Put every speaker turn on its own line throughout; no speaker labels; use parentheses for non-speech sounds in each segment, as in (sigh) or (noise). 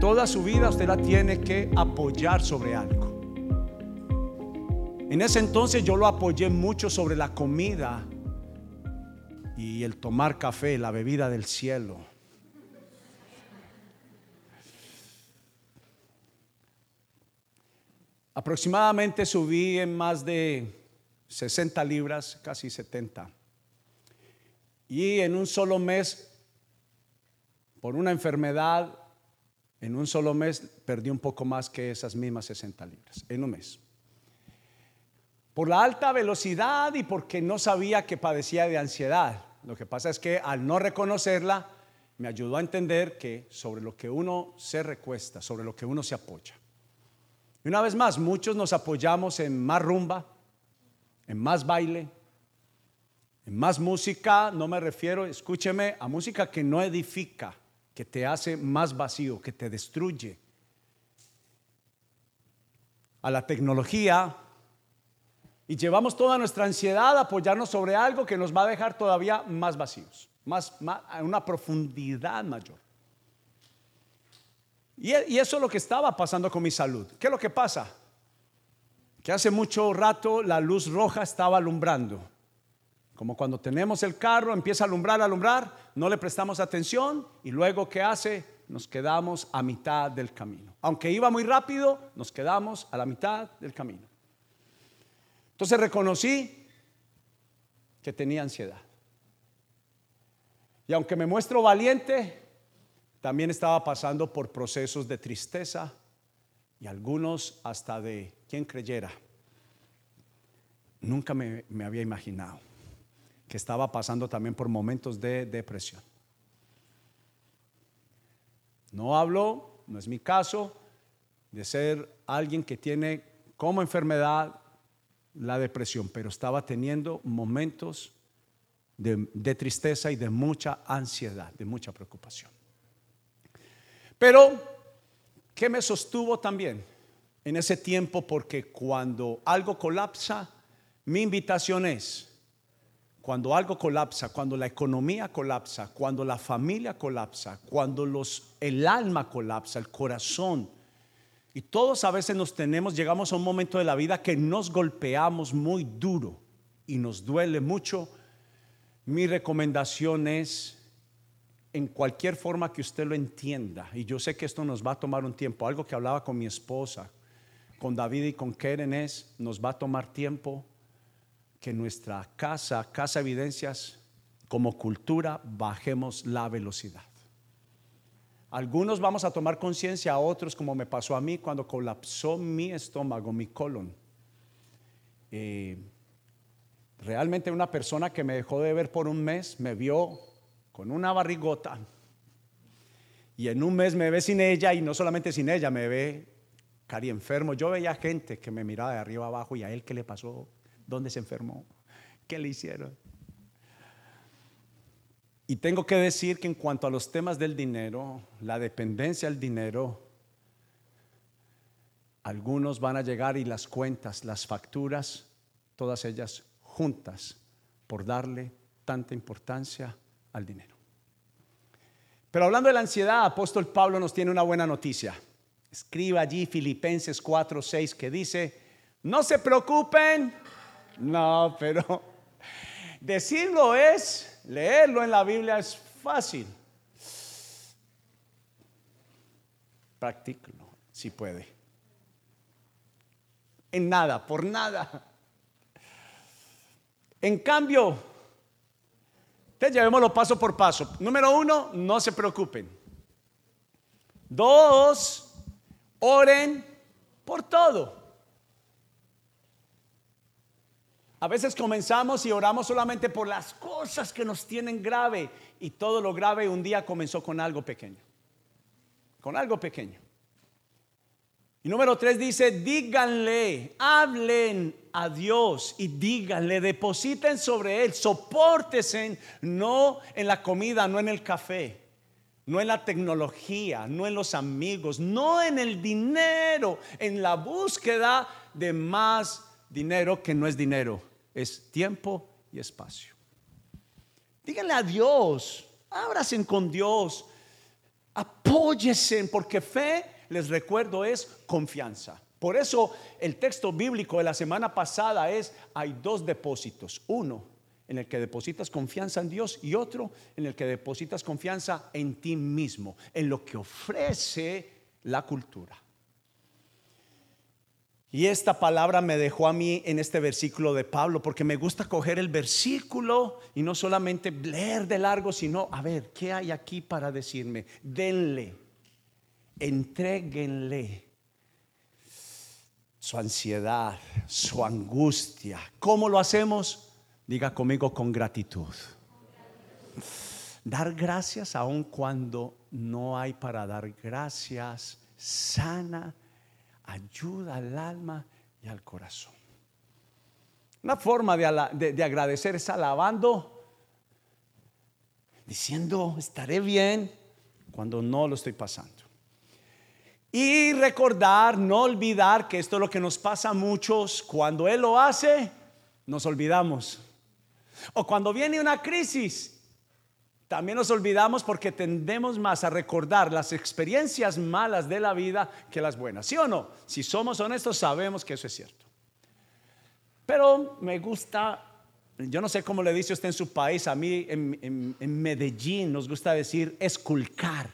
toda su vida usted la tiene que apoyar sobre algo. En ese entonces yo lo apoyé mucho sobre la comida y el tomar café, la bebida del cielo. Aproximadamente subí en más de 60 libras, casi 70. Y en un solo mes, por una enfermedad, en un solo mes perdí un poco más que esas mismas 60 libras, en un mes. Por la alta velocidad y porque no sabía que padecía de ansiedad. Lo que pasa es que al no reconocerla, me ayudó a entender que sobre lo que uno se recuesta, sobre lo que uno se apoya. Y una vez más, muchos nos apoyamos en más rumba, en más baile, en más música. No me refiero, escúcheme, a música que no edifica, que te hace más vacío, que te destruye. A la tecnología. Y llevamos toda nuestra ansiedad a apoyarnos sobre algo que nos va a dejar todavía más vacíos, más, más una profundidad mayor. Y, eso es lo que estaba pasando con mi salud. ¿Qué es lo que pasa? Que hace mucho rato la luz roja estaba alumbrando. Como cuando tenemos el carro, empieza a alumbrar, a alumbrar, no le prestamos atención y luego ¿qué hace? Nos quedamos a mitad del camino. Aunque iba muy rápido, nos quedamos a la mitad del camino. Entonces reconocí que tenía ansiedad. Y aunque me muestro valiente, también estaba pasando por procesos de tristeza y algunos hasta de quien creyera. Nunca me, había imaginado que estaba pasando también por momentos de depresión. No hablo, no es mi caso, de ser alguien que tiene como enfermedad la depresión, pero estaba teniendo momentos de tristeza y de mucha ansiedad, de mucha preocupación. Pero, ¿qué me sostuvo también en ese tiempo? Porque cuando algo colapsa, mi invitación es, cuando algo colapsa, cuando la economía colapsa, cuando la familia colapsa, cuando los, el alma colapsa, el corazón, y todos a veces nos tenemos, llegamos a un momento de la vida que nos golpeamos muy duro y nos duele mucho, mi recomendación es en cualquier forma que usted lo entienda, y yo sé que esto nos va a tomar un tiempo, algo que hablaba con mi esposa, con David y con Keren es, nos va a tomar tiempo que nuestra casa, Casa Evidencias, como cultura, bajemos la velocidad. Algunos vamos a tomar conciencia, a otros, como me pasó a mí cuando colapsó mi estómago, mi colon. Eh, realmente una persona que me dejó de ver por un mes me vio con una barrigota y en un mes me ve sin ella y no solamente sin ella, me ve cari enfermo. Yo veía gente que me miraba de arriba abajo y a él qué le pasó, dónde se enfermó, qué le hicieron. Y tengo que decir que en cuanto a los temas del dinero, la dependencia del dinero, algunos van a llegar y las cuentas, las facturas, todas ellas juntas por darle tanta importancia al dinero. Pero hablando de la ansiedad, apóstol Pablo nos tiene una buena noticia. Escriba allí Filipenses 4, 6 que dice, no se preocupen. No, pero (laughs) decirlo es, leerlo en la Biblia es fácil. Practícalo, si puede. En nada, por nada. En cambio, entonces llevémoslo paso por paso. Número uno, no se preocupen. Dos, oren por todo. A veces comenzamos y oramos solamente por las cosas que nos tienen grave y todo lo grave un día comenzó con algo pequeño. Con algo pequeño. Y número tres dice, díganle, hablen a Dios y díganle, depositen sobre Él, soportesen, no en la comida, no en el café, no en la tecnología, no en los amigos, no en el dinero, en la búsqueda de más dinero que no es dinero, es tiempo y espacio. Díganle a Dios, ábrasen con Dios. Apóyese, porque fe, les recuerdo, es confianza. Por eso el texto bíblico de la semana pasada es, hay dos depósitos. Uno en el que depositas confianza en Dios y otro en el que depositas confianza en ti mismo, en lo que ofrece la cultura. Y esta palabra me dejó a mí en este versículo de Pablo, porque me gusta coger el versículo y no solamente leer de largo, sino, a ver, ¿qué hay aquí para decirme? Denle, entréguenle su ansiedad, su angustia. ¿Cómo lo hacemos? Diga conmigo con gratitud. Dar gracias aun cuando no hay para dar gracias, sana, ayuda al alma y al corazón. Una forma de, de agradecer es alabando, diciendo, estaré bien cuando no lo estoy pasando. Y recordar, no olvidar que esto es lo que nos pasa a muchos. Cuando Él lo hace, nos olvidamos. O cuando viene una crisis, también nos olvidamos porque tendemos más a recordar las experiencias malas de la vida que las buenas. ¿Sí o no? Si somos honestos, sabemos que eso es cierto. Pero me gusta, yo no sé cómo le dice usted en su país, a mí en, Medellín nos gusta decir esculcar.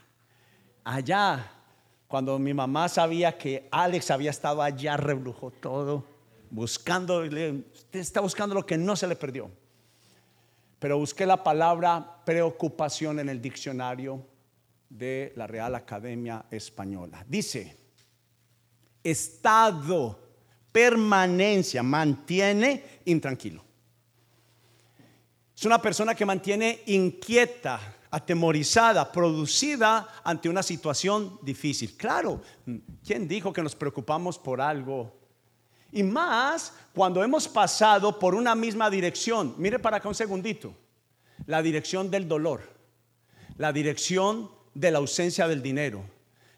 Allá cuando mi mamá sabía que Alex había estado allá, reblujó todo, buscando, usted está buscando lo que no se le perdió. Pero busqué la palabra preocupación en el diccionario de la Real Academia Española. Dice, estado, permanencia, mantiene intranquilo. Es una persona que mantiene inquieta, atemorizada, producida ante una situación difícil. Claro, ¿quién dijo que nos preocupamos por algo? Y más cuando hemos pasado por una misma dirección. Mire para acá un segundito. La dirección del dolor, la dirección de la ausencia del dinero,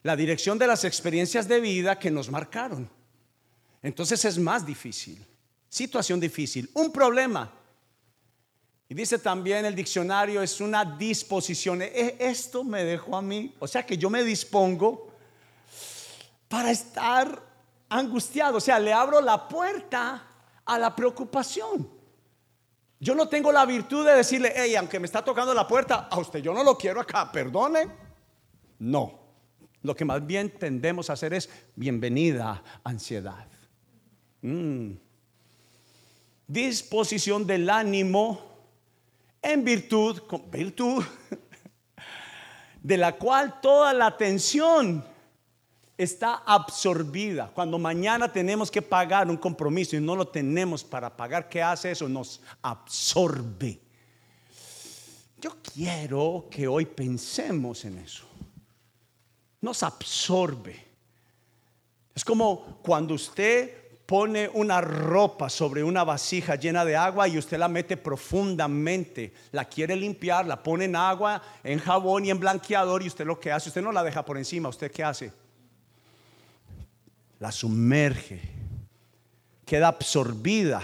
la dirección de las experiencias de vida que nos marcaron. Entonces es más difícil. Situación difícil. Un problema y dice también el diccionario, es una disposición. E, esto me dejó a mí, o sea que yo me dispongo para estar angustiado. O sea, le abro la puerta a la preocupación. Yo no tengo la virtud de decirle, hey, aunque me está tocando la puerta, a usted yo no lo quiero acá, perdone. No. Lo que más bien tendemos a hacer es bienvenida ansiedad. Mm. Disposición del ánimo en virtud, con virtud, (laughs) de la cual toda la atención está absorbida. Cuando mañana tenemos que pagar un compromiso y no lo tenemos para pagar, ¿qué hace eso? Nos absorbe. Yo quiero que hoy pensemos en eso. Nos absorbe. Es como cuando usted pone una ropa sobre una vasija llena de agua y usted la mete profundamente, la quiere limpiar, la pone en agua, en jabón y en blanqueador y usted lo que hace, usted no la deja por encima, usted qué hace? La sumerge, queda absorbida.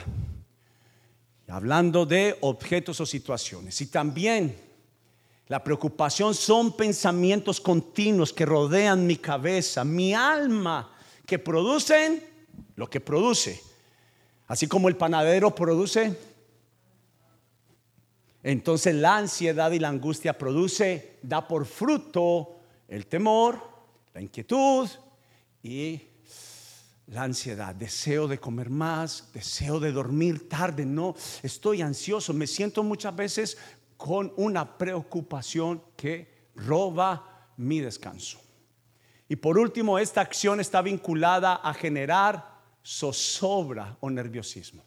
Hablando de objetos o situaciones. Y también la preocupación son pensamientos continuos que rodean mi cabeza, mi alma, que producen lo que produce. Así como el panadero produce, entonces la ansiedad y la angustia produce, da por fruto el temor, la inquietud y la ansiedad, deseo de comer más, deseo de dormir tarde, no, estoy ansioso, me siento muchas veces con una preocupación que roba mi descanso. Y por último, esta acción está vinculada a generar zozobra o nerviosismo.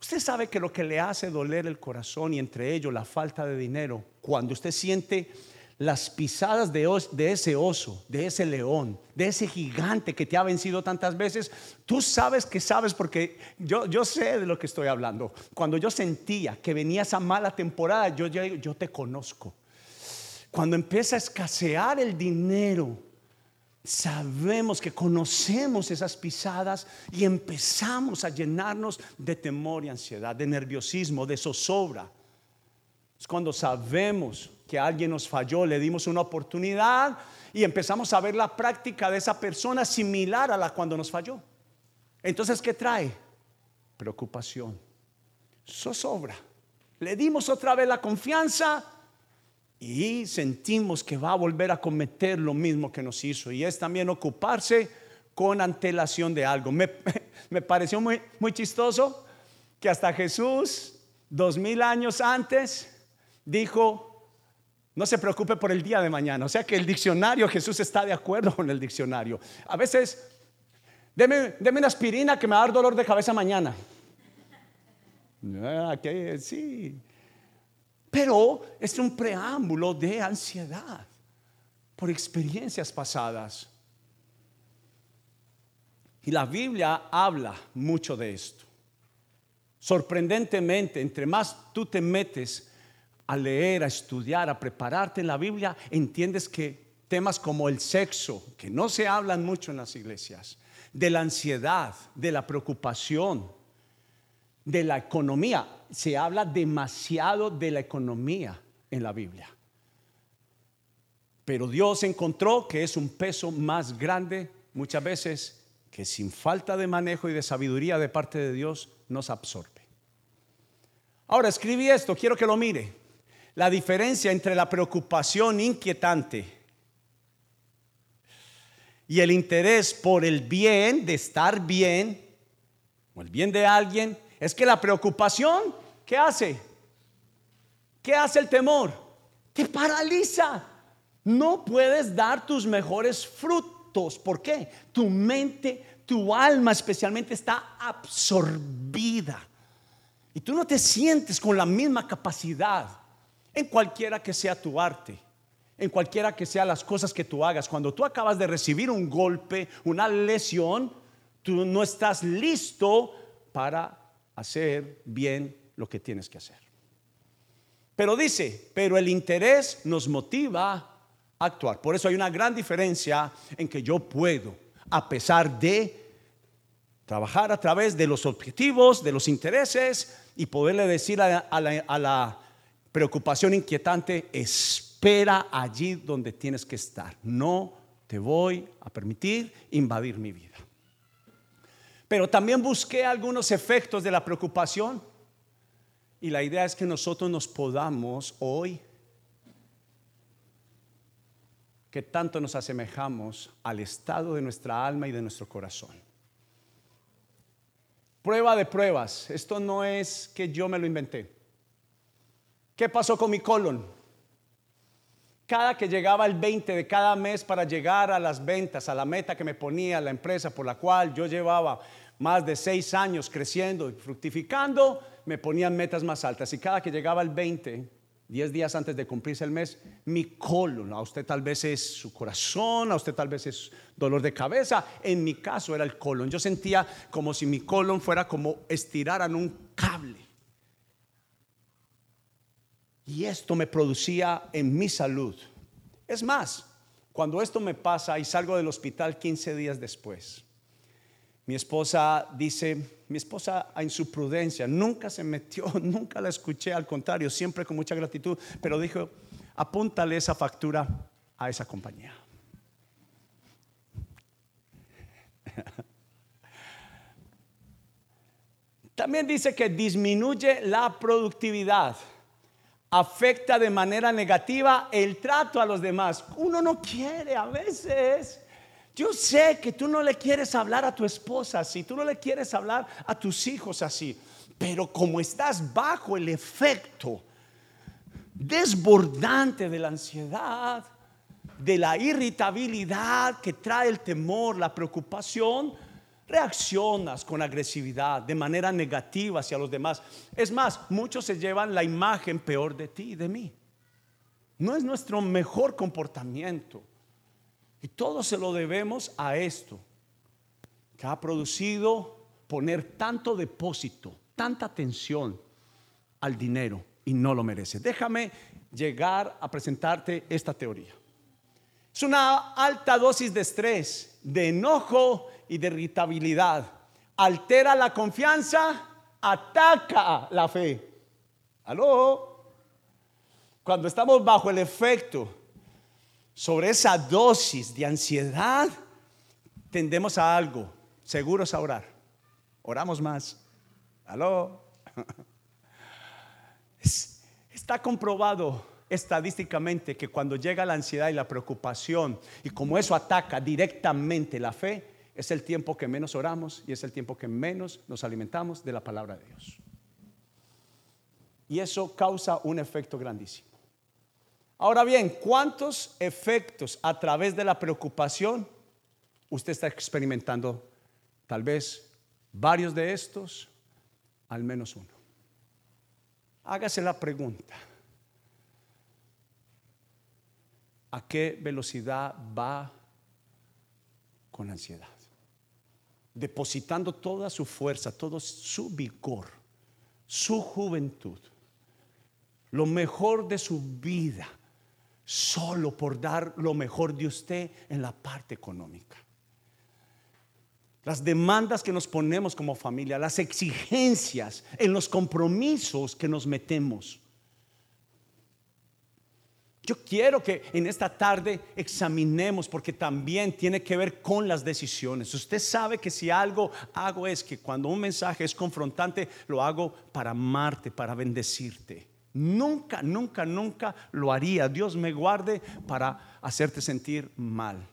Usted sabe que lo que le hace doler el corazón y entre ellos la falta de dinero, cuando usted siente las pisadas de, ese oso, de ese león, de ese gigante que te ha vencido tantas veces, tú sabes que sabes porque yo, sé de lo que estoy hablando. Cuando yo sentía que venía esa mala temporada, yo te conozco. Cuando empieza a escasear el dinero, sabemos que conocemos esas pisadas y empezamos a llenarnos de temor y ansiedad, de nerviosismo, de zozobra. Es cuando sabemos que alguien nos falló, le dimos una oportunidad y empezamos a ver la práctica de esa persona similar a la cuando nos falló. Entonces, ¿qué trae? Preocupación, zozobra. Le dimos otra vez la confianza y sentimos que va a volver a cometer lo mismo que nos hizo. Y es también ocuparse con antelación de algo. Me, (laughs) me pareció muy, muy chistoso que hasta Jesús, dos mil años antes, dijo, no se preocupe por el día de mañana. O sea que el diccionario, Jesús está de acuerdo con el diccionario. A veces, deme, una aspirina que me va a dar dolor de cabeza mañana. Ah, sí. Pero es un preámbulo de ansiedad por experiencias pasadas. Y la Biblia habla mucho de esto. Sorprendentemente, entre más tú te metes a leer, a estudiar, a prepararte en la Biblia, entiendes que temas como el sexo, que no se hablan mucho en las iglesias, de la ansiedad, de la preocupación, de la economía, se habla demasiado de la economía en la Biblia. Pero Dios encontró que es un peso más grande muchas veces que sin falta de manejo y de sabiduría de parte de Dios nos absorbe. Ahora escribí esto, quiero que lo mire la diferencia entre la preocupación inquietante y el interés por el bien, de estar bien, o el bien de alguien, es que la preocupación, ¿qué hace? ¿Qué hace el temor? Te paraliza. No puedes dar tus mejores frutos. ¿Por qué? Tu mente, tu alma especialmente está absorbida. Y tú no te sientes con la misma capacidad en cualquiera que sea tu arte, en cualquiera que sea las cosas que tú hagas. Cuando tú acabas de recibir un golpe, una lesión, tú no estás listo para hacer bien lo que tienes que hacer. Pero dice, pero el interés nos motiva a actuar. Por eso hay una gran diferencia en que yo puedo, a pesar de trabajar a través de los objetivos, de los intereses, y poderle decir a la, preocupación inquietante, espera allí donde tienes que estar. No te voy a permitir invadir mi vida. Pero también busqué algunos efectos de la preocupación y la idea es que nosotros nos podamos hoy, que tanto nos asemejamos al estado de nuestra alma y de nuestro corazón. Prueba de pruebas, esto no es que yo me lo inventé. ¿Qué pasó con mi colon? Cada que llegaba el 20 de cada mes para llegar a las ventas, a la meta que me ponía la empresa por la cual yo llevaba más de seis años creciendo y fructificando, me ponían metas más altas. Y cada que llegaba el 20, 10 días antes de cumplirse el mes, mi colon, a usted tal vez es su corazón, a usted tal vez es dolor de cabeza, en mi caso era el colon. Yo sentía como si mi colon fuera como estiraran un cable y esto me producía en mi salud. Es más, cuando esto me pasa y salgo del hospital 15 días después, mi esposa dice, mi esposa en su prudencia nunca se metió, (laughs) nunca la escuché, al contrario, siempre con mucha gratitud, pero dijo, apúntale esa factura a esa compañía. (laughs) También dice que disminuye la productividad afecta de manera negativa el trato a los demás. Uno no quiere a veces. Yo sé que tú no le quieres hablar a tu esposa así, tú no le quieres hablar a tus hijos así, pero como estás bajo el efecto desbordante de la ansiedad, de la irritabilidad que trae el temor, la preocupación, reaccionas con agresividad, de manera negativa hacia los demás. Es más, muchos se llevan la imagen peor de ti y de mí. No es nuestro mejor comportamiento. Y todo se lo debemos a esto, que ha producido poner tanto depósito, tanta atención al dinero y no lo merece. Déjame llegar a presentarte esta teoría. Es una alta dosis de estrés, de enojo y de irritabilidad. Altera la confianza, ataca la fe. ¿Aló? Cuando estamos bajo el efecto sobre esa dosis de ansiedad, tendemos a algo, seguros a orar. Oramos más. Aló. (laughs) Está comprobado estadísticamente que cuando llega la ansiedad y la preocupación, y como eso ataca directamente la fe, es el tiempo que menos oramos y es el tiempo que menos nos alimentamos de la palabra de Dios. Y eso causa un efecto grandísimo. Ahora bien, ¿cuántos efectos a través de la preocupación usted está experimentando? Tal vez varios de estos, al menos uno. Hágase la pregunta. ¿A qué velocidad va con ansiedad? Depositando toda su fuerza, todo su vigor, su juventud, lo mejor de su vida solo por dar lo mejor de usted en la parte económica. Las demandas que nos ponemos como familia, las exigencias en los compromisos que nos metemos. Yo quiero que en esta tarde examinemos porque también tiene que ver con las decisiones. Usted sabe que si algo hago es que cuando un mensaje es confrontante, lo hago para amarte, para bendecirte. Nunca, nunca, nunca lo haría. Dios me guarde para hacerte sentir mal.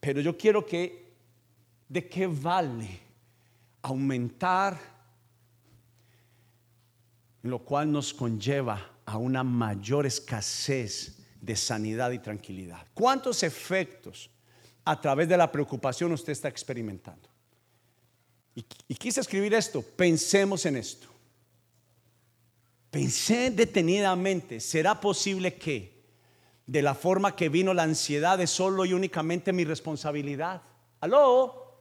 Pero yo quiero que, ¿de qué vale aumentar? Lo cual nos conlleva a una mayor escasez de sanidad y tranquilidad. ¿Cuántos efectos a través de la preocupación usted está experimentando? Y, quise escribir esto, pensemos en esto. Pensé detenidamente, ¿será posible que de la forma que vino la ansiedad es solo y únicamente mi responsabilidad? ¿Aló?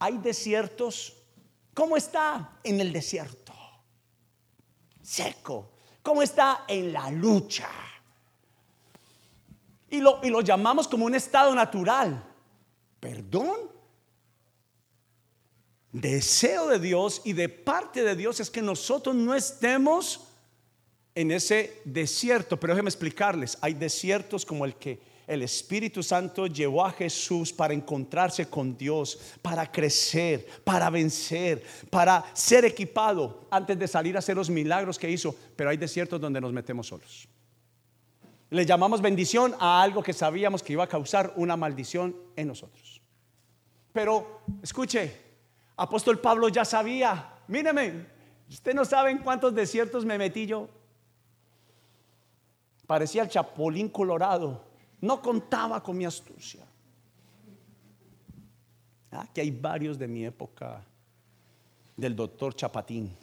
¿Hay desiertos? ¿Cómo está en el desierto? Seco. ¿Cómo está en la lucha? Y lo, y lo llamamos como un estado natural. ¿Perdón? deseo de Dios y de parte de Dios es que nosotros no estemos en ese desierto. Pero déjenme explicarles, hay desiertos como el que el Espíritu Santo llevó a Jesús para encontrarse con Dios, para crecer, para vencer, para ser equipado antes de salir a hacer los milagros que hizo. Pero hay desiertos donde nos metemos solos. Le llamamos bendición a algo que sabíamos que iba a causar una maldición en nosotros. Pero escuche, Apóstol Pablo ya sabía, míreme, usted no sabe en cuántos desiertos me metí yo. Parecía el chapulín colorado, no contaba con mi astucia. Aquí hay varios de mi época, del doctor Chapatín.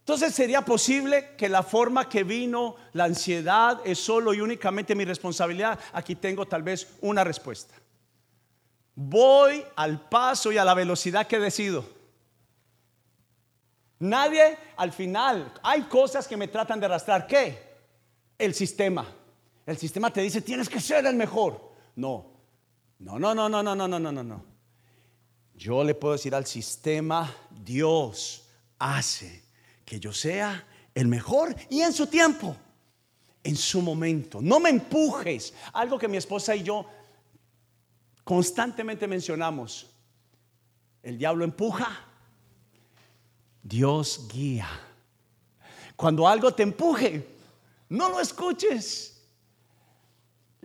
Entonces sería posible que la forma que vino la ansiedad es solo y únicamente mi responsabilidad. Aquí tengo tal vez una respuesta. Voy al paso y a la velocidad que decido. Nadie al final, hay cosas que me tratan de arrastrar. ¿Qué? El sistema. El sistema te dice, tienes que ser el mejor. No, no, no, no, no, no, no, no, no, no. Yo le puedo decir al sistema, Dios hace que yo sea el mejor y en su tiempo, en su momento. No me empujes. Algo que mi esposa y yo constantemente mencionamos, el diablo empuja, Dios guía. Cuando algo te empuje, no lo escuches.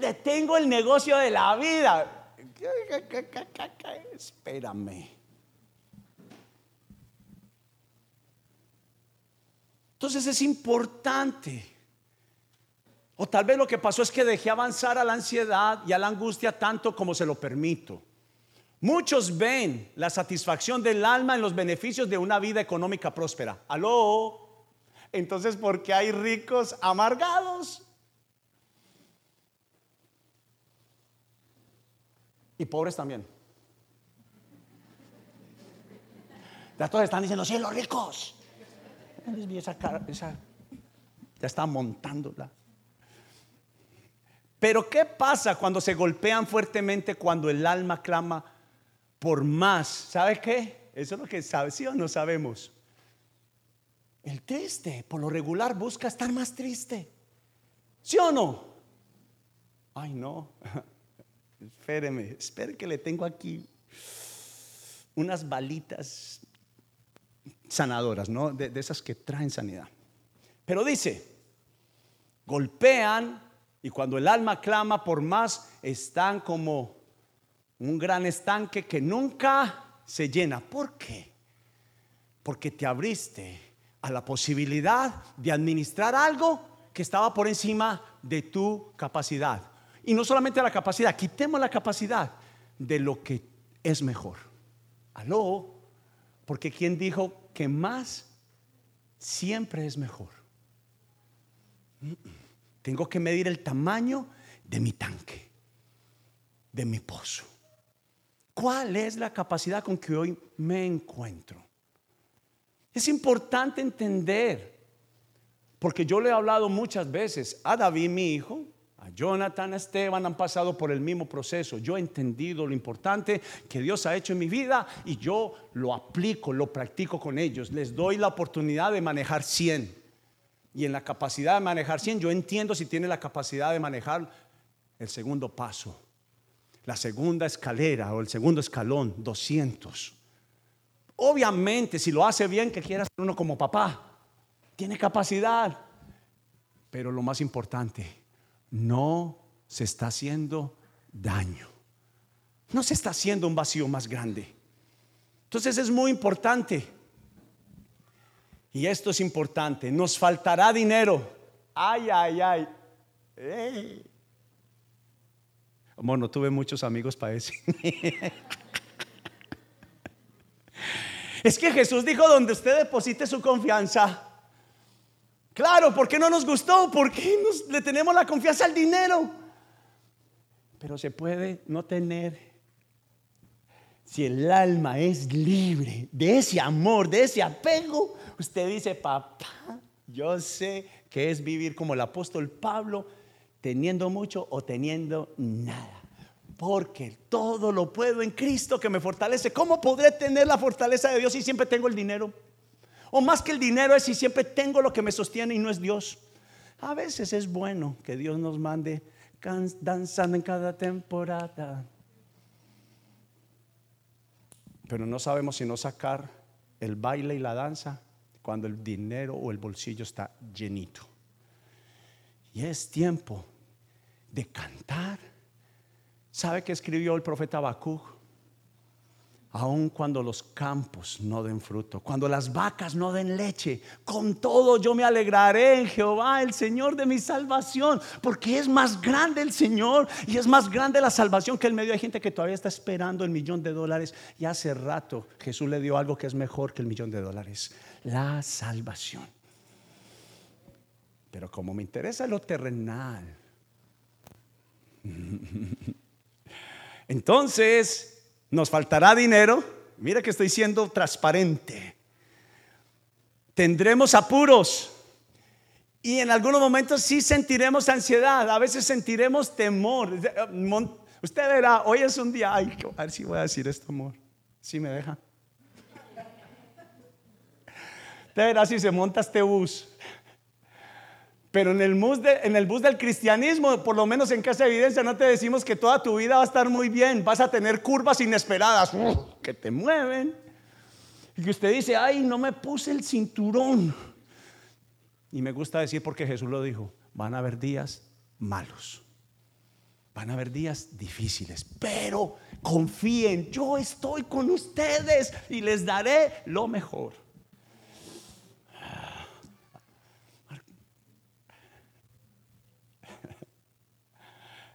Le tengo el negocio de la vida. Espérame. Entonces es importante o tal vez lo que pasó es que dejé avanzar a la ansiedad y a la angustia tanto como se lo permito. Muchos ven la satisfacción del alma en los beneficios de una vida económica próspera. ¿Aló? Entonces, ¿por qué hay ricos amargados? Y pobres también. Ya todos están diciendo, sí, los ricos. Esa, esa, ya está montándola. Pero ¿qué pasa cuando se golpean fuertemente cuando el alma clama por más? ¿Sabe qué? Eso es lo que sabe, sí o no sabemos. El triste, por lo regular, busca estar más triste. ¿Sí o no? Ay, no. (laughs) Espéreme, espere que le tengo aquí unas balitas sanadoras, ¿no? De, de esas que traen sanidad. Pero dice, golpean y cuando el alma clama por más, están como un gran estanque que nunca se llena. ¿Por qué? Porque te abriste a la posibilidad de administrar algo que estaba por encima de tu capacidad. Y no solamente la capacidad, quitemos la capacidad de lo que es mejor. Aló, porque quien dijo que más siempre es mejor. Tengo que medir el tamaño de mi tanque, de mi pozo. ¿Cuál es la capacidad con que hoy me encuentro? Es importante entender, porque yo le he hablado muchas veces a David, mi hijo, a Jonathan, a Esteban, han pasado por el mismo proceso. Yo he entendido lo importante que Dios ha hecho en mi vida y yo lo aplico, lo practico con ellos. Les doy la oportunidad de manejar 100 y en la capacidad de manejar 100, yo entiendo si tiene la capacidad de manejar el segundo paso, la segunda escalera o el segundo escalón, 200. Obviamente, si lo hace bien, que quiera ser uno como papá, tiene capacidad. Pero lo más importante, no se está haciendo daño. No se está haciendo un vacío más grande. Entonces es muy importante y esto es importante, nos faltará dinero. Ay, ay, ay. No tuve muchos amigos para eso. (laughs) es que Jesús dijo, donde usted deposite su confianza. Claro, ¿por qué no nos gustó? ¿Por qué le tenemos la confianza al dinero? Pero se puede no tener si el alma es libre de ese amor, de ese apego Usted dice, papá, yo sé que es vivir como el apóstol Pablo, teniendo mucho o teniendo nada. Porque todo lo puedo en Cristo que me fortalece. ¿Cómo podré tener la fortaleza de Dios si siempre tengo el dinero? O más que el dinero es si siempre tengo lo que me sostiene y no es Dios. A veces es bueno que Dios nos mande danzando en cada temporada. Pero no sabemos si no sacar el baile y la danza cuando el dinero o el bolsillo está llenito. Y es tiempo de cantar. ¿Sabe qué escribió el profeta Habacuc? Aun cuando los campos no den fruto, cuando las vacas no den leche, con todo yo me alegraré en Jehová, el Señor de mi salvación, porque es más grande el Señor y es más grande la salvación que el medio. Hay gente que todavía está esperando el millón de dólares y hace rato Jesús le dio algo que es mejor que el millón de dólares la salvación. Pero como me interesa lo terrenal, (laughs) entonces nos faltará dinero. Mira que estoy siendo transparente. Tendremos apuros. Y en algunos momentos sí sentiremos ansiedad, a veces sentiremos temor. Usted verá, hoy es un día, ay, a ver si voy a decir esto, amor. Si me deja. Usted verá si se monta este bus. Pero en el, bus del cristianismo, por lo menos en Casa de Evidencia, no te decimos que toda tu vida va a estar muy bien. Vas a tener curvas inesperadas que te mueven. Y que usted dice, ay, no me puse el cinturón. Y me gusta decir porque Jesús lo dijo, van a haber días malos. Van a haber días difíciles, pero confíen, yo estoy con ustedes y les daré lo mejor.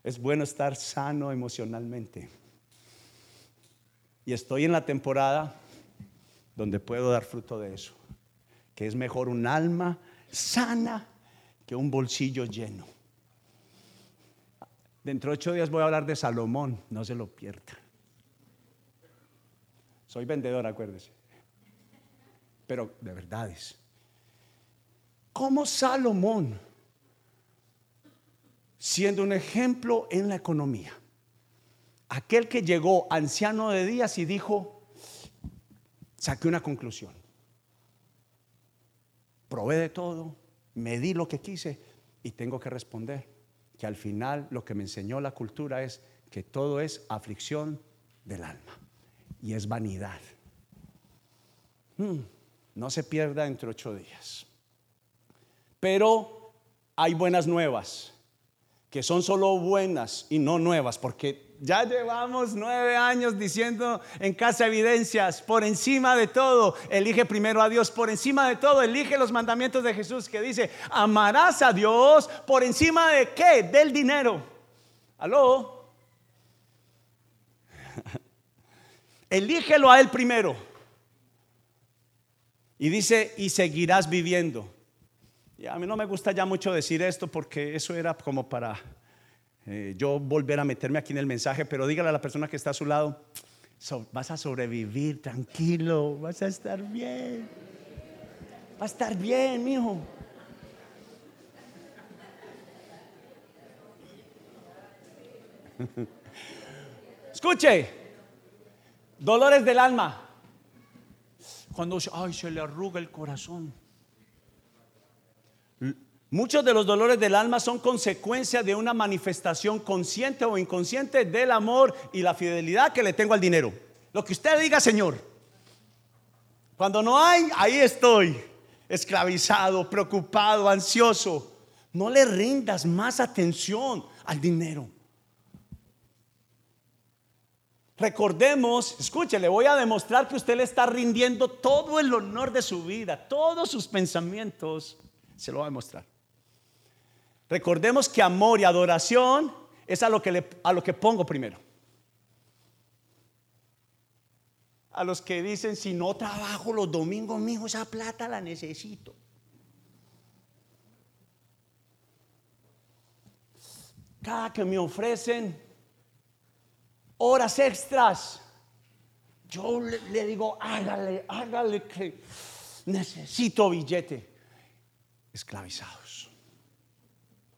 Es bueno estar sano emocionalmente. Y estoy en la temporada donde puedo dar fruto de eso, que es mejor un alma sana que un bolsillo lleno. Dentro de ocho días voy a hablar de Salomón, no se lo pierda. Soy vendedor, acuérdese. Pero de verdades. ¿Cómo Salomón siendo un ejemplo en la economía. Aquel que llegó anciano de días y dijo, saqué una conclusión. probé de todo, me di lo que quise y tengo que responder que al final lo que me enseñó la cultura es que todo es aflicción del alma y es vanidad. Hmm, no se pierda entre ocho días. Pero hay buenas nuevas, que son solo buenas y no nuevas, porque ya llevamos nueve años diciendo en casa evidencias, por encima de todo, elige primero a Dios, por encima de todo, elige los mandamientos de Jesús que dice, amarás a Dios por encima de qué? Del dinero. ¿Aló? (laughs) Elígelo a Él primero. Y dice, y seguirás viviendo. Y a mí no me gusta ya mucho decir esto porque eso era como para eh, yo volver a meterme aquí en el mensaje, pero dígale a la persona que está a su lado, vas a sobrevivir, tranquilo, vas a estar bien. Va a estar bien, mijo. (laughs) Escuche, dolores del alma. Cuando ay, se le arruga el corazón. Muchos de los dolores del alma son consecuencia de una manifestación consciente o inconsciente del amor y la fidelidad que le tengo al dinero. Lo que usted diga, Señor. Cuando no hay, ahí estoy, esclavizado, preocupado, ansioso. No le rindas más atención al dinero. Recordemos, escuche, le voy a demostrar que usted le está rindiendo todo el honor de su vida, todos sus pensamientos, se lo va a demostrar. Recordemos que amor y adoración es a lo que, le, a lo que pongo primero. A los que dicen, si no trabajo los domingos, mijo, esa plata la necesito. Cada que me ofrecen horas extras, yo le, le digo, hágale, hágale que necesito billete. Esclavizado.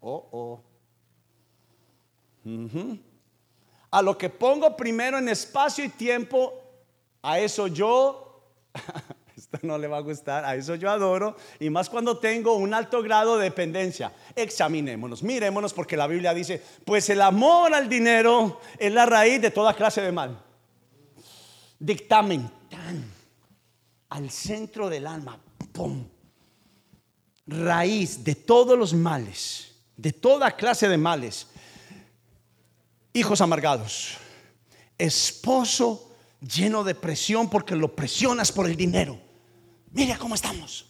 Oh, oh. A lo que pongo primero en espacio y tiempo, a eso yo, (laughs) esto no le va a gustar, a eso yo adoro, y más cuando tengo un alto grado de dependencia. Examinémonos, mirémonos, porque la Biblia dice, pues el amor al dinero es la raíz de toda clase de mal. Dictamen, al centro del alma, ¡pum! raíz de todos los males de toda clase de males, hijos amargados, esposo lleno de presión porque lo presionas por el dinero. Mira cómo estamos.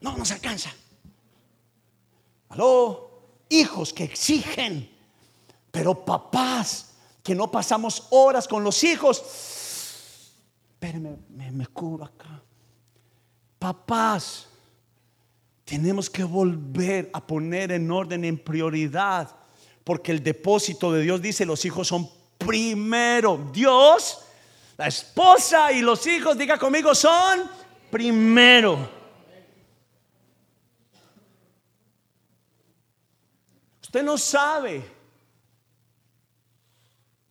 No nos alcanza. Aló, hijos que exigen, pero papás que no pasamos horas con los hijos. Espérame, me, me curo acá. Papás tenemos que volver a poner en orden, en prioridad, porque el depósito de Dios dice los hijos son primero. Dios, la esposa y los hijos, diga conmigo, son primero. Usted no sabe.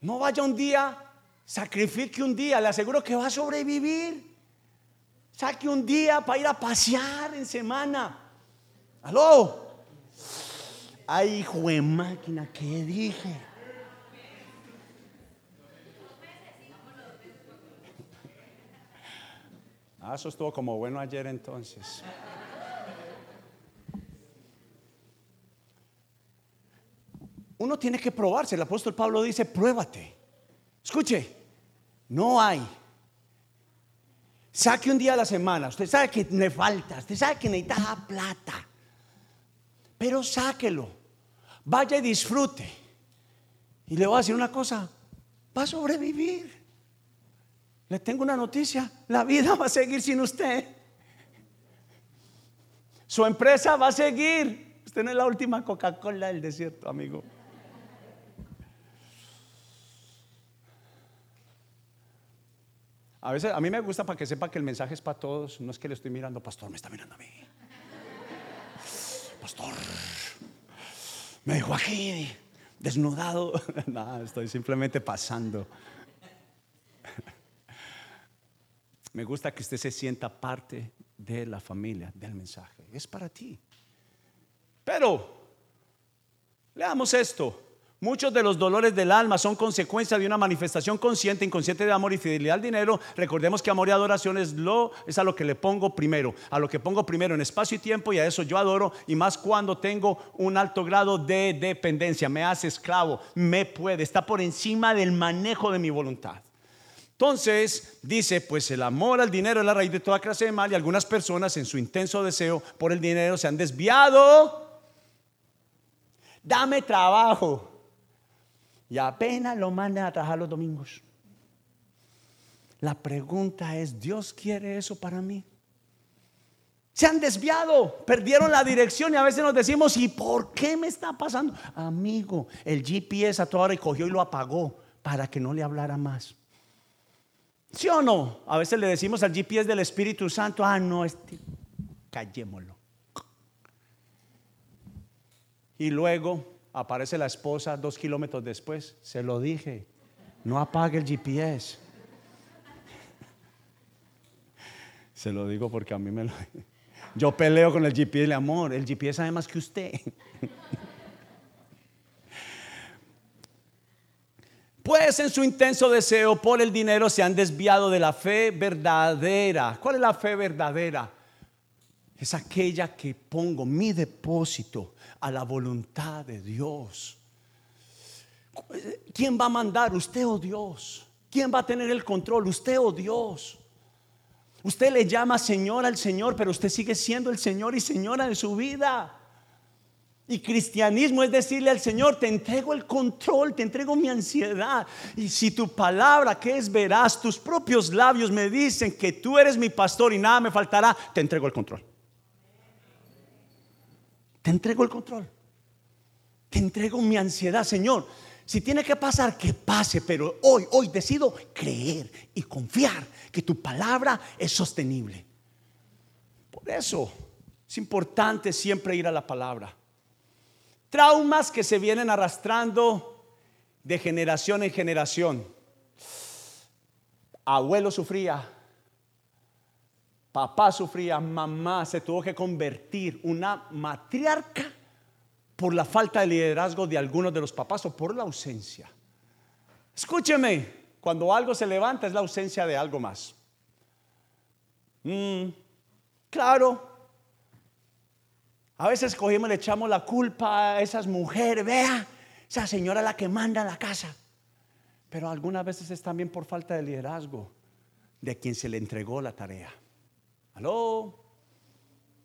No vaya un día, sacrifique un día, le aseguro que va a sobrevivir. Saque un día para ir a pasear en semana. Aló. Ay, hijo de máquina, ¿qué dije? Ah, eso estuvo como bueno ayer entonces. Uno tiene que probarse. El apóstol Pablo dice, pruébate. Escuche, no hay. Saque un día a la semana. Usted sabe que le falta. Usted sabe que necesita plata pero sáquelo. Vaya y disfrute. Y le voy a decir una cosa, va a sobrevivir. Le tengo una noticia, la vida va a seguir sin usted. Su empresa va a seguir. Usted no es la última Coca-Cola del desierto, amigo. A veces a mí me gusta para que sepa que el mensaje es para todos. No es que le estoy mirando, pastor, me está mirando a mí pastor, me dijo aquí desnudado. (laughs) no, estoy simplemente pasando. (laughs) Me gusta que usted se sienta parte de la familia, del mensaje. Es para ti. Pero, leamos esto. Muchos de los dolores del alma son consecuencia de una manifestación consciente, inconsciente de amor y fidelidad al dinero. Recordemos que amor y adoración es, lo, es a lo que le pongo primero, a lo que pongo primero en espacio y tiempo y a eso yo adoro y más cuando tengo un alto grado de dependencia, me hace esclavo, me puede, está por encima del manejo de mi voluntad. Entonces dice, pues el amor al dinero es la raíz de toda clase de mal y algunas personas en su intenso deseo por el dinero se han desviado. Dame trabajo y apenas lo mandan a trabajar los domingos. La pregunta es, ¿Dios quiere eso para mí? Se han desviado, perdieron la dirección y a veces nos decimos, ¿y por qué me está pasando? Amigo, el GPS a toda hora y cogió y lo apagó para que no le hablara más. ¿Sí o no? A veces le decimos al GPS del Espíritu Santo, ah, no, este, callémoslo. Y luego aparece la esposa dos kilómetros después. Se lo dije, no apague el GPS. (laughs) Se lo digo porque a mí me lo... Yo peleo con el GPS de amor. El GPS sabe más que usted. (laughs) Pues en su intenso deseo por el dinero se han desviado de la fe verdadera. ¿Cuál es la fe verdadera? Es aquella que pongo mi depósito a la voluntad de Dios. ¿Quién va a mandar? ¿Usted o Dios? ¿Quién va a tener el control? ¿Usted o Dios? Usted le llama Señor al Señor, pero usted sigue siendo el Señor y Señora de su vida. Y cristianismo es decirle al Señor, te entrego el control, te entrego mi ansiedad. Y si tu palabra, que es verás, tus propios labios me dicen que tú eres mi pastor y nada me faltará, te entrego el control. Te entrego el control. Te entrego mi ansiedad, Señor. Si tiene que pasar, que pase, pero hoy, hoy decido creer y confiar que tu palabra es sostenible. Por eso es importante siempre ir a la palabra. Traumas que se vienen arrastrando de generación en generación. Abuelo sufría, papá sufría, mamá se tuvo que convertir una matriarca por la falta de liderazgo de algunos de los papás o por la ausencia. Escúcheme, cuando algo se levanta es la ausencia de algo más. Mm, claro, a veces cogemos le echamos la culpa a esas mujeres, vea, esa señora la que manda en la casa. Pero algunas veces es también por falta de liderazgo de quien se le entregó la tarea. Aló,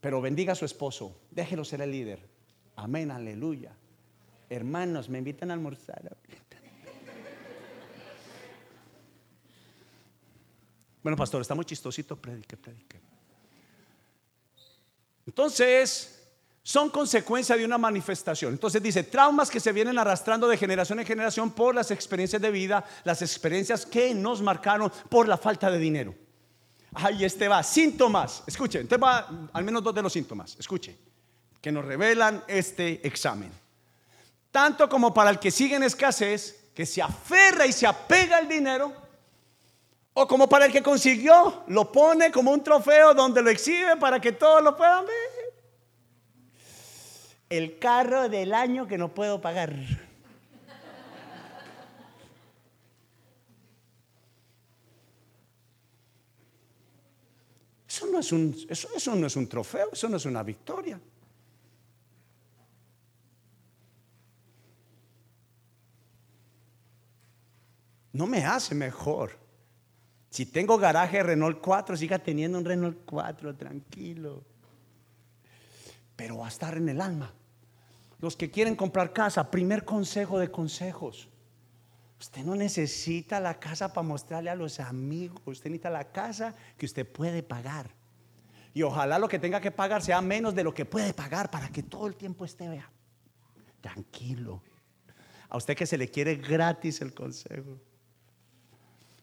pero bendiga a su esposo, déjelo ser el líder. Amén, aleluya. Hermanos, me invitan a almorzar. Bueno, pastor, está muy chistosito, predique, predique. Entonces, son consecuencia de una manifestación. Entonces dice, traumas que se vienen arrastrando de generación en generación por las experiencias de vida, las experiencias que nos marcaron por la falta de dinero. Ahí este va, síntomas. Escuchen, este va al menos dos de los síntomas. Escuche, que nos revelan este examen. Tanto como para el que sigue en escasez, que se aferra y se apega al dinero, o como para el que consiguió, lo pone como un trofeo donde lo exhibe para que todos lo puedan ver el carro del año que no puedo pagar. Eso no, es un, eso, eso no es un trofeo, eso no es una victoria. No me hace mejor. Si tengo garaje Renault 4, siga teniendo un Renault 4, tranquilo. Pero va a estar en el alma. Los que quieren comprar casa, primer consejo de consejos. Usted no necesita la casa para mostrarle a los amigos, usted necesita la casa que usted puede pagar. Y ojalá lo que tenga que pagar sea menos de lo que puede pagar para que todo el tiempo esté vea. Tranquilo. A usted que se le quiere gratis el consejo.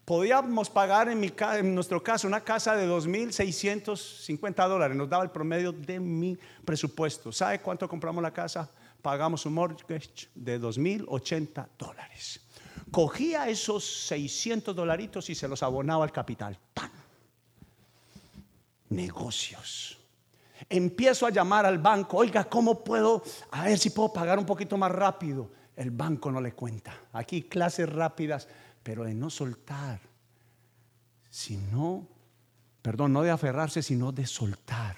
Podíamos pagar en, nuestro caso una casa de 2.650 dólares. Nos daba el promedio de mi presupuesto. ¿Sabe cuánto compramos la casa? pagamos un mortgage de 2.080 dólares. Cogía esos 600 dolaritos y se los abonaba al capital. Negocios. Empiezo a llamar al banco, oiga, ¿cómo puedo? A ver si puedo pagar un poquito más rápido. El banco no le cuenta. Aquí clases rápidas, pero de no soltar, sino, perdón, no de aferrarse, sino de soltar.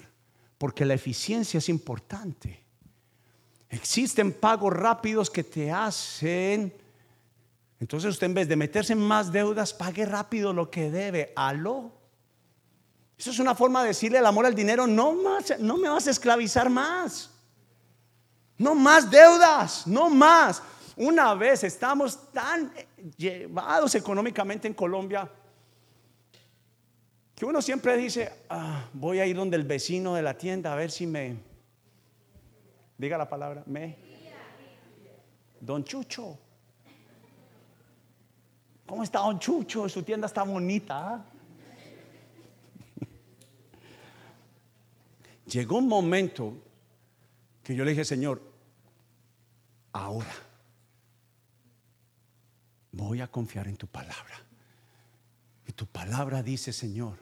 Porque la eficiencia es importante. Existen pagos rápidos que te hacen. Entonces usted en vez de meterse en más deudas, pague rápido lo que debe. Aló. Eso es una forma de decirle el amor al dinero, no más, no me vas a esclavizar más. No más deudas, no más. Una vez estamos tan llevados económicamente en Colombia que uno siempre dice, ah, voy a ir donde el vecino de la tienda a ver si me, diga la palabra, me, don Chucho. ¿Cómo está don Chucho? Su tienda está bonita. ¿ah? Llegó un momento que yo le dije, Señor, ahora voy a confiar en tu palabra. Y tu palabra dice, Señor,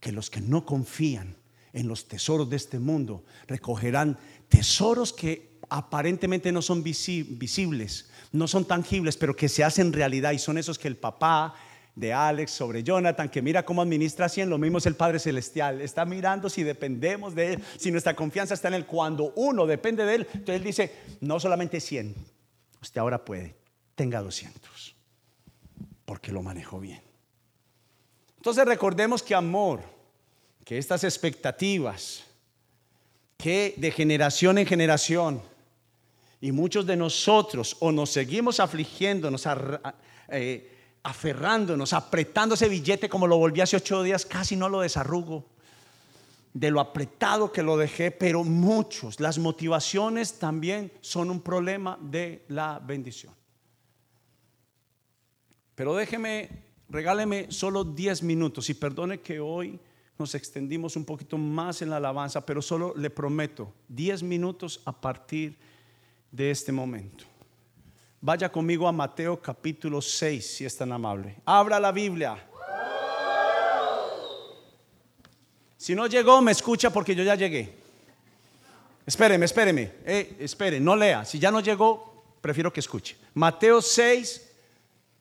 que los que no confían en los tesoros de este mundo recogerán tesoros que aparentemente no son visibles, no son tangibles, pero que se hacen realidad y son esos que el papá, de Alex sobre Jonathan, que mira cómo administra 100, lo mismo es el Padre Celestial. Está mirando si dependemos de Él, si nuestra confianza está en Él. Cuando uno depende de Él, entonces Él dice, no solamente 100, usted ahora puede, tenga 200, porque lo manejó bien. Entonces recordemos que amor, que estas expectativas, que de generación en generación, y muchos de nosotros o nos seguimos afligiéndonos, eh, aferrándonos, apretando ese billete como lo volví hace ocho días, casi no lo desarrugo de lo apretado que lo dejé, pero muchos, las motivaciones también son un problema de la bendición. Pero déjeme, regáleme solo diez minutos y perdone que hoy nos extendimos un poquito más en la alabanza, pero solo le prometo diez minutos a partir de este momento. Vaya conmigo a Mateo capítulo 6, si es tan amable. Abra la Biblia. Si no llegó, me escucha porque yo ya llegué. Espéreme, espéreme. Eh, no lea. Si ya no llegó, prefiero que escuche. Mateo 6,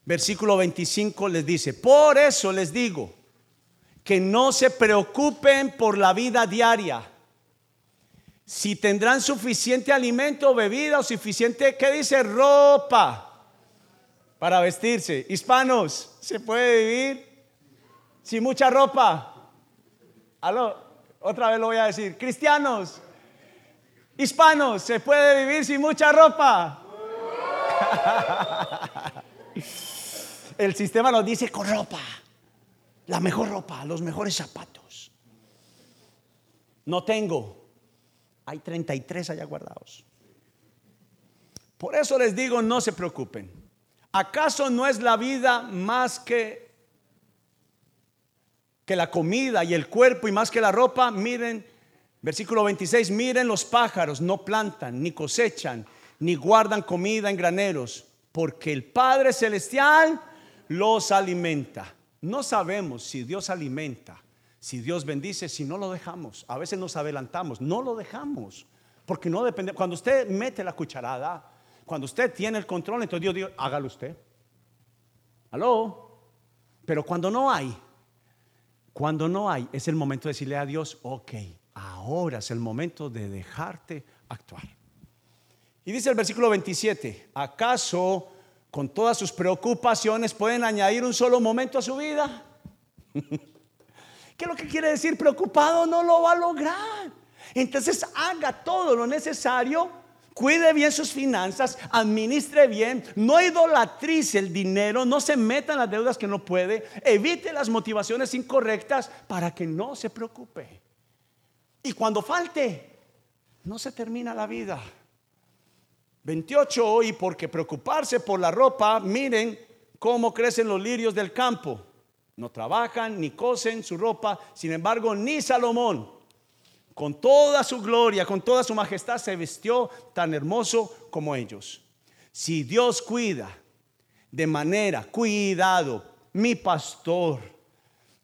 versículo 25 les dice, por eso les digo que no se preocupen por la vida diaria si tendrán suficiente alimento, bebida o suficiente, ¿qué dice? Ropa para vestirse. Hispanos, ¿se puede vivir sin mucha ropa? Aló, otra vez lo voy a decir. Cristianos, hispanos, ¿se puede vivir sin mucha ropa? (laughs) El sistema nos dice con ropa, la mejor ropa, los mejores zapatos. No tengo. Hay 33 allá guardados. Por eso les digo, no se preocupen. ¿Acaso no es la vida más que que la comida y el cuerpo y más que la ropa? Miren, versículo 26, miren los pájaros, no plantan, ni cosechan, ni guardan comida en graneros, porque el Padre Celestial los alimenta. No sabemos si Dios alimenta si Dios bendice, si no lo dejamos, a veces nos adelantamos, no lo dejamos, porque no depende. Cuando usted mete la cucharada, cuando usted tiene el control, entonces Dios dice, hágalo usted. Aló. Pero cuando no hay, cuando no hay, es el momento de decirle a Dios, ok, ahora es el momento de dejarte actuar. Y dice el versículo 27, ¿acaso con todas sus preocupaciones pueden añadir un solo momento a su vida? (laughs) ¿Qué es lo que quiere decir? Preocupado no lo va a lograr. Entonces haga todo lo necesario, cuide bien sus finanzas, administre bien, no idolatrice el dinero, no se meta en las deudas que no puede, evite las motivaciones incorrectas para que no se preocupe. Y cuando falte, no se termina la vida. 28 hoy, porque preocuparse por la ropa, miren cómo crecen los lirios del campo no trabajan ni cosen su ropa. Sin embargo, ni Salomón, con toda su gloria, con toda su majestad, se vistió tan hermoso como ellos. Si Dios cuida de manera, cuidado, mi pastor,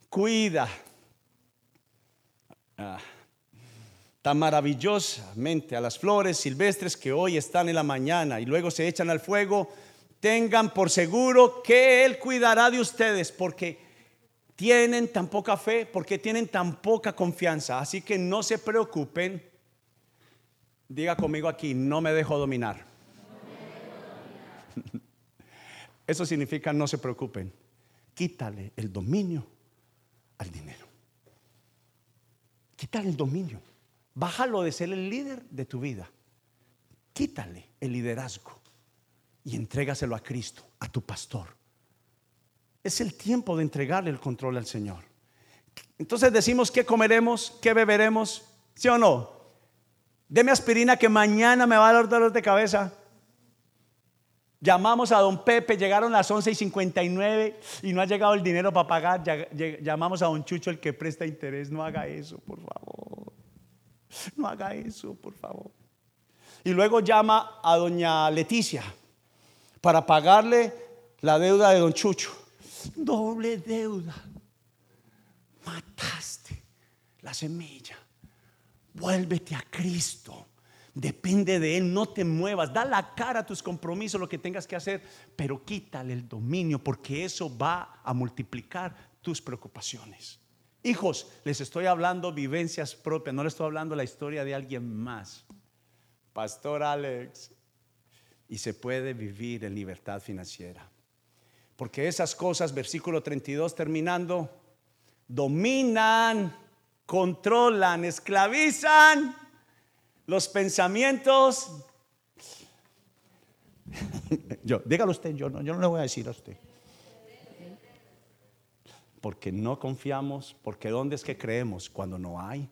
cuida Ah, tan maravillosamente a las flores silvestres que hoy están en la mañana y luego se echan al fuego, tengan por seguro que Él cuidará de ustedes porque tienen tan poca fe, porque tienen tan poca confianza. Así que no se preocupen. Diga conmigo aquí, no me dejo dominar. (laughs) Eso significa no se preocupen. Quítale el dominio al dinero. Quítale el dominio. Bájalo de ser el líder de tu vida. Quítale el liderazgo y entrégaselo a Cristo, a tu pastor. Es el tiempo de entregarle el control al Señor. Entonces decimos qué comeremos, qué beberemos, ¿sí o no? Deme aspirina que mañana me va a dar dolor de cabeza. Llamamos a don Pepe, llegaron las 11 y 59 y no ha llegado el dinero para pagar. Llamamos a don Chucho, el que presta interés. No haga eso, por favor. No haga eso, por favor. Y luego llama a doña Leticia para pagarle la deuda de don Chucho. Doble deuda. Mataste la semilla. Vuélvete a Cristo. Depende de Él, no te muevas, da la cara a tus compromisos, lo que tengas que hacer, pero quítale el dominio porque eso va a multiplicar tus preocupaciones. Hijos, les estoy hablando vivencias propias, no les estoy hablando la historia de alguien más. Pastor Alex, y se puede vivir en libertad financiera. Porque esas cosas, versículo 32 terminando, dominan, controlan, esclavizan los pensamientos. (laughs) yo, dígalo usted, yo no, yo no le voy a decir a usted. Porque no confiamos, porque ¿dónde es que creemos? Cuando no hay.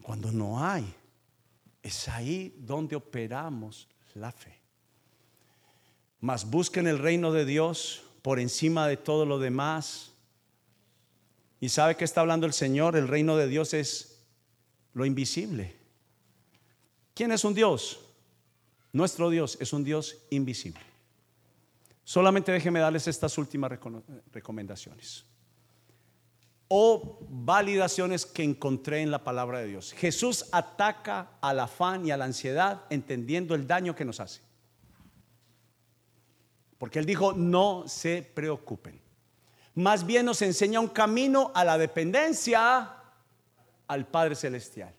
Cuando no hay, es ahí donde operamos la fe. Mas busquen el reino de Dios por encima de todo lo demás. ¿Y sabe que está hablando el Señor? El reino de Dios es lo invisible. ¿Quién es un Dios? Nuestro Dios es un Dios invisible. Solamente déjenme darles estas últimas recomendaciones o validaciones que encontré en la palabra de Dios. Jesús ataca al afán y a la ansiedad entendiendo el daño que nos hace. Porque Él dijo, no se preocupen. Más bien nos enseña un camino a la dependencia al Padre Celestial.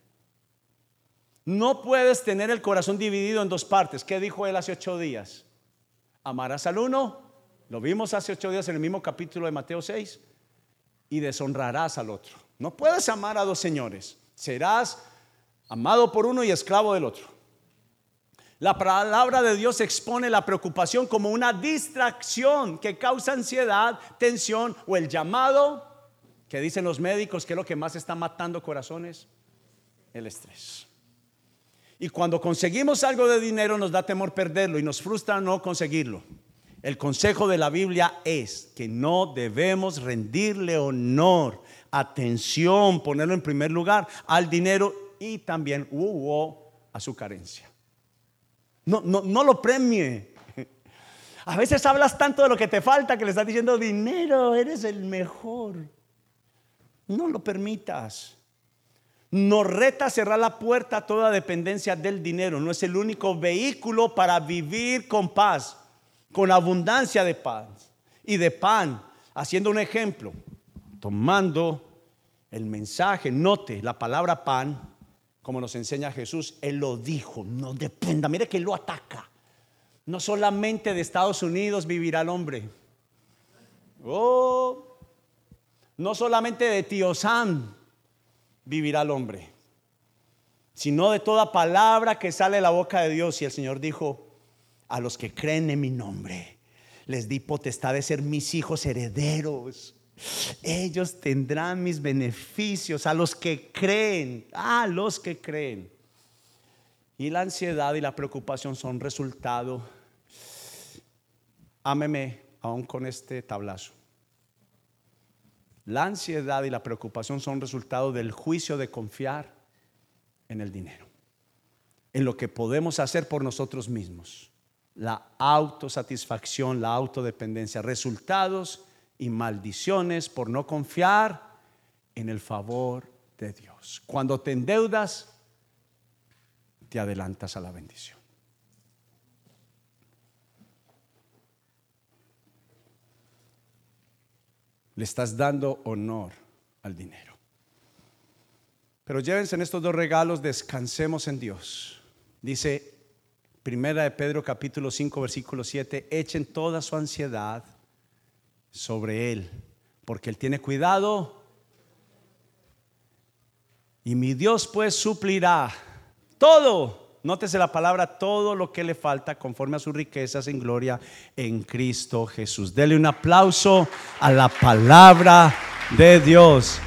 No puedes tener el corazón dividido en dos partes. ¿Qué dijo él hace ocho días? Amarás al uno, lo vimos hace ocho días en el mismo capítulo de Mateo 6, y deshonrarás al otro. No puedes amar a dos señores. Serás amado por uno y esclavo del otro. La palabra de Dios expone la preocupación como una distracción que causa ansiedad, tensión o el llamado que dicen los médicos que es lo que más está matando corazones, el estrés. Y cuando conseguimos algo de dinero nos da temor perderlo y nos frustra no conseguirlo. El consejo de la Biblia es que no debemos rendirle honor, atención, ponerlo en primer lugar al dinero y también a su carencia. No, no, no lo premie. A veces hablas tanto de lo que te falta que le estás diciendo dinero, eres el mejor. No lo permitas. Nos reta cerrar la puerta a toda dependencia del dinero. No es el único vehículo para vivir con paz, con abundancia de paz y de pan. Haciendo un ejemplo, tomando el mensaje, note la palabra pan, como nos enseña Jesús, Él lo dijo, no dependa, mire que Él lo ataca. No solamente de Estados Unidos vivirá el hombre. Oh, no solamente de tío Sam vivirá el hombre, sino de toda palabra que sale de la boca de Dios. Y el Señor dijo, a los que creen en mi nombre, les di potestad de ser mis hijos herederos. Ellos tendrán mis beneficios a los que creen, a los que creen. Y la ansiedad y la preocupación son resultado, ámeme aún con este tablazo. La ansiedad y la preocupación son resultado del juicio de confiar en el dinero, en lo que podemos hacer por nosotros mismos. La autosatisfacción, la autodependencia, resultados y maldiciones por no confiar en el favor de Dios. Cuando te endeudas, te adelantas a la bendición. Le estás dando honor al dinero. Pero llévense en estos dos regalos, descansemos en Dios. Dice Primera de Pedro capítulo 5 versículo 7, echen toda su ansiedad sobre Él, porque Él tiene cuidado y mi Dios pues suplirá todo, nótese la palabra, todo lo que le falta conforme a sus riquezas en gloria en Cristo Jesús. Dele un aplauso a la palabra de Dios.